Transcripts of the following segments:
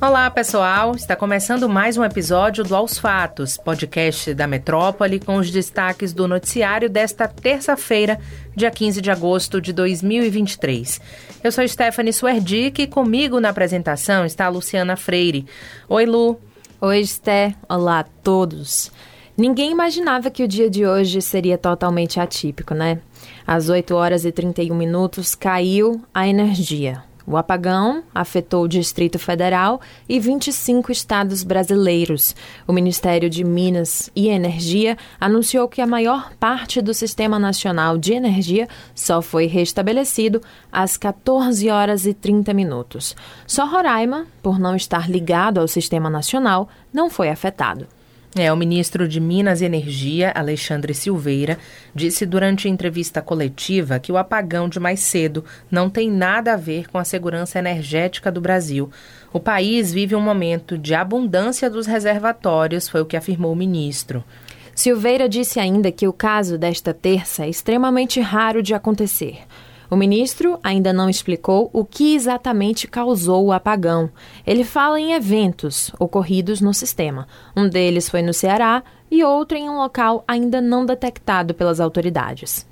Olá, pessoal! Está começando mais um episódio do Aos Fatos, podcast da Metrópole, com os destaques do noticiário desta terça-feira, dia 15 de agosto de 2023. Eu sou Stephanie Suerdick e comigo na apresentação está a Luciana Freire. Oi, Lu. Oi, Sté. Olá a todos. Ninguém imaginava que o dia de hoje seria totalmente atípico, né? Às 8 horas e 31 minutos caiu a energia. O apagão afetou o Distrito Federal e 25 estados brasileiros. O Ministério de Minas e Energia anunciou que a maior parte do Sistema Nacional de Energia só foi restabelecido às 14 horas e 30 minutos. Só Roraima, por não estar ligado ao Sistema Nacional, não foi afetado. É, o ministro de Minas e Energia, Alexandre Silveira, disse durante entrevista coletiva que o apagão de mais cedo não tem nada a ver com a segurança energética do Brasil. O país vive um momento de abundância dos reservatórios, foi o que afirmou o ministro. Silveira disse ainda que o caso desta terça é extremamente raro de acontecer. O ministro ainda não explicou o que exatamente causou o apagão. Ele fala em eventos ocorridos no sistema. Um deles foi no Ceará e outro em um local ainda não detectado pelas autoridades.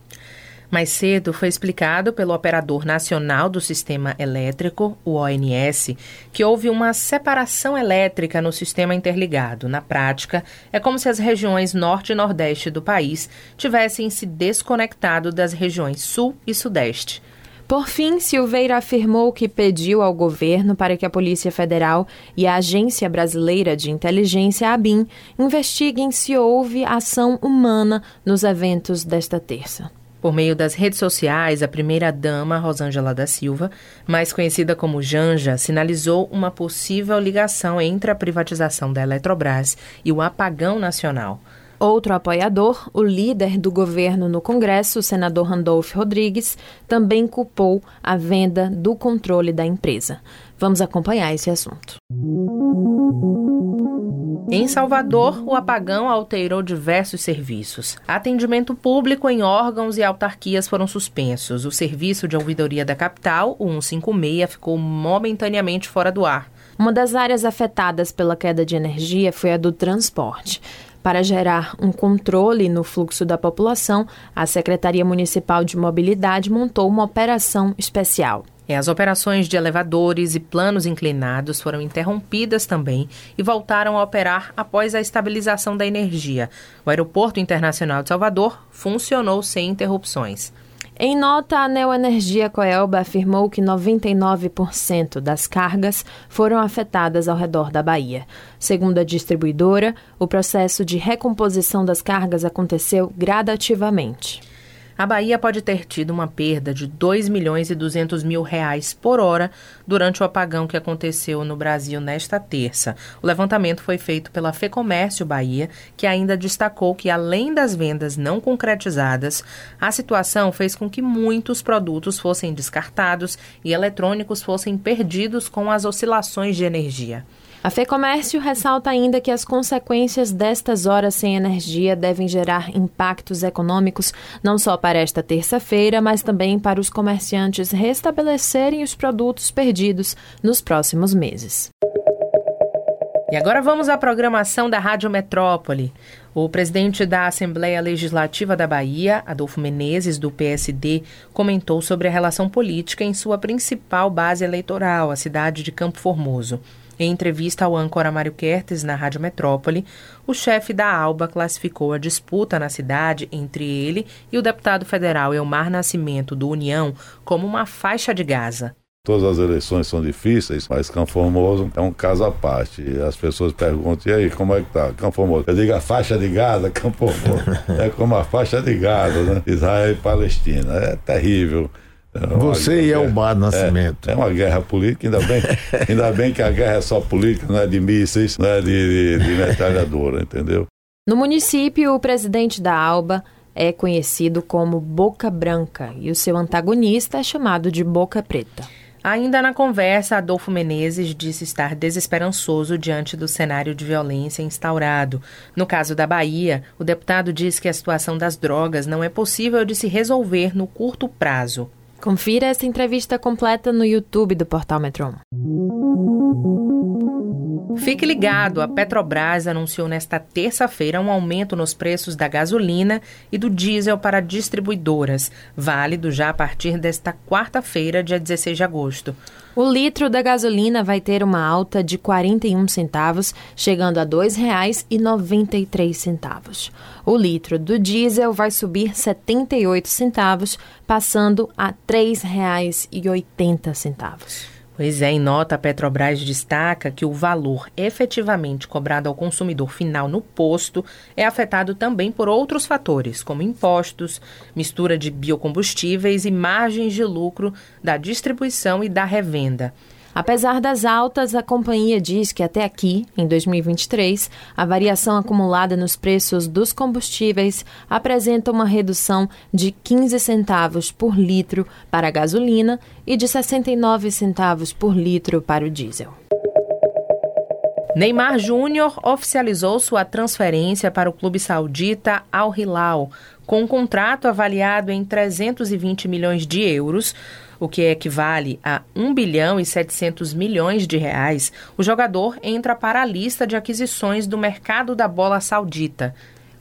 Mais cedo foi explicado pelo Operador Nacional do Sistema Elétrico, o ONS, que houve uma separação elétrica no sistema interligado. Na prática, é como se as regiões norte e nordeste do país tivessem se desconectado das regiões sul e sudeste. Por fim, Silveira afirmou que pediu ao governo para que a Polícia Federal e a Agência Brasileira de Inteligência, ABIN, investiguem se houve ação humana nos eventos desta terça. Por meio das redes sociais, a primeira-dama, Rosângela da Silva, mais conhecida como Janja, sinalizou uma possível ligação entre a privatização da Eletrobras e o apagão nacional. Outro apoiador, o líder do governo no Congresso, o senador Randolph Rodrigues, também culpou a venda do controle da empresa. Vamos acompanhar esse assunto. Em Salvador, o apagão alterou diversos serviços. Atendimento público em órgãos e autarquias foram suspensos. O serviço de ouvidoria da capital, o 156, ficou momentaneamente fora do ar. Uma das áreas afetadas pela queda de energia foi a do transporte. Para gerar um controle no fluxo da população, a Secretaria Municipal de Mobilidade montou uma operação especial. É, as operações de elevadores e planos inclinados foram interrompidas também e voltaram a operar após a estabilização da energia. O Aeroporto Internacional de Salvador funcionou sem interrupções. Em nota, a Neoenergia Coelba afirmou que 99% das cargas foram afetadas ao redor da Bahia. Segundo a distribuidora, o processo de recomposição das cargas aconteceu gradativamente. A Bahia pode ter tido uma perda de 2 milhões e 200 mil reais por hora durante o apagão que aconteceu no Brasil nesta terça. O levantamento foi feito pela Fecomércio Bahia, que ainda destacou que, além das vendas não concretizadas, a situação fez com que muitos produtos fossem descartados e eletrônicos fossem perdidos com as oscilações de energia. A FEComércio ressalta ainda que as consequências destas horas sem energia devem gerar impactos econômicos não só para esta terça-feira, mas também para os comerciantes restabelecerem os produtos perdidos nos próximos meses. E agora vamos à programação da Rádio Metrópole. O presidente da Assembleia Legislativa da Bahia, Adolfo Menezes, do PSD, comentou sobre a relação política em sua principal base eleitoral, a cidade de Campo Formoso. Em entrevista ao âncora Mário Kertes na Rádio Metrópole, o chefe da ALBA classificou a disputa na cidade entre ele e o deputado federal Elmar Nascimento, do União, como uma faixa de Gaza. Todas as eleições são difíceis, mas Campo Formoso é um caso à parte. As pessoas perguntam, e aí, como é que tá? Campo Formoso. Eu digo, a faixa de Gaza, Campo Formoso. é como a faixa de Gaza, né? Israel e Palestina. É terrível. É Você e Elmar Nascimento. É, é, uma guerra política, ainda bem, ainda bem que a guerra é só política, não é de mísseis, não é de, de, de metralhadora, entendeu? No município, o presidente da ALBA é conhecido como Boca Branca e o seu antagonista é chamado de Boca Preta. Ainda na conversa, Adolfo Menezes disse estar desesperançoso diante do cenário de violência instaurado. No caso da Bahia, o deputado diz que a situação das drogas não é possível de se resolver no curto prazo. Confira essa entrevista completa no YouTube do Portal Metron. Fique ligado, a Petrobras anunciou nesta terça-feira um aumento nos preços da gasolina e do diesel para distribuidoras, válido já a partir desta quarta-feira, dia 16 de agosto. O litro da gasolina vai ter uma alta de 41 centavos, chegando a R$ 2,93. O litro do diesel vai subir 78 centavos, passando a R$ 3,80. Pois é, em nota, a Petrobras destaca que o valor efetivamente cobrado ao consumidor final no posto é afetado também por outros fatores, como impostos, mistura de biocombustíveis e margens de lucro da distribuição e da revenda. Apesar das altas, a companhia diz que até aqui, em 2023, a variação acumulada nos preços dos combustíveis apresenta uma redução de 15 centavos por litro para a gasolina e de 69 centavos por litro para o diesel. Neymar Júnior oficializou sua transferência para o clube saudita Al Hilal, com um contrato avaliado em 320 milhões de euros, o que equivale a 1 bilhão e 700 milhões de reais, o jogador entra para a lista de aquisições do mercado da bola saudita.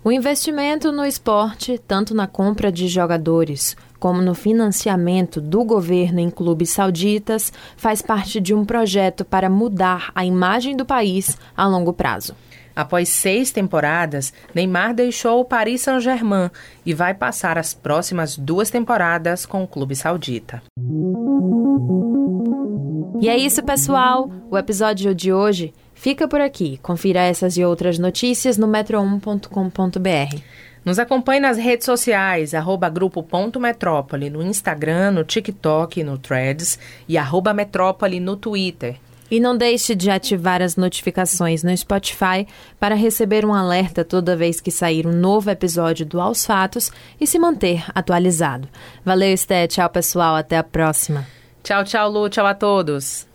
O investimento no esporte, tanto na compra de jogadores como no financiamento do governo em clubes sauditas, faz parte de um projeto para mudar a imagem do país a longo prazo. Após seis temporadas, Neymar deixou o Paris Saint-Germain e vai passar as próximas duas temporadas com o clube saudita. E é isso, pessoal. O episódio de hoje fica por aqui. Confira essas e outras notícias no metro1.com.br. Nos acompanhe nas redes sociais, arroba grupo.metrópole, no Instagram, no TikTok, no Threads e arroba metrópole no Twitter. E não deixe de ativar as notificações no Spotify para receber um alerta toda vez que sair um novo episódio do Aos Fatos e se manter atualizado. Valeu, Esté. Tchau, pessoal. Até a próxima. Tchau, tchau, Lu. Tchau a todos.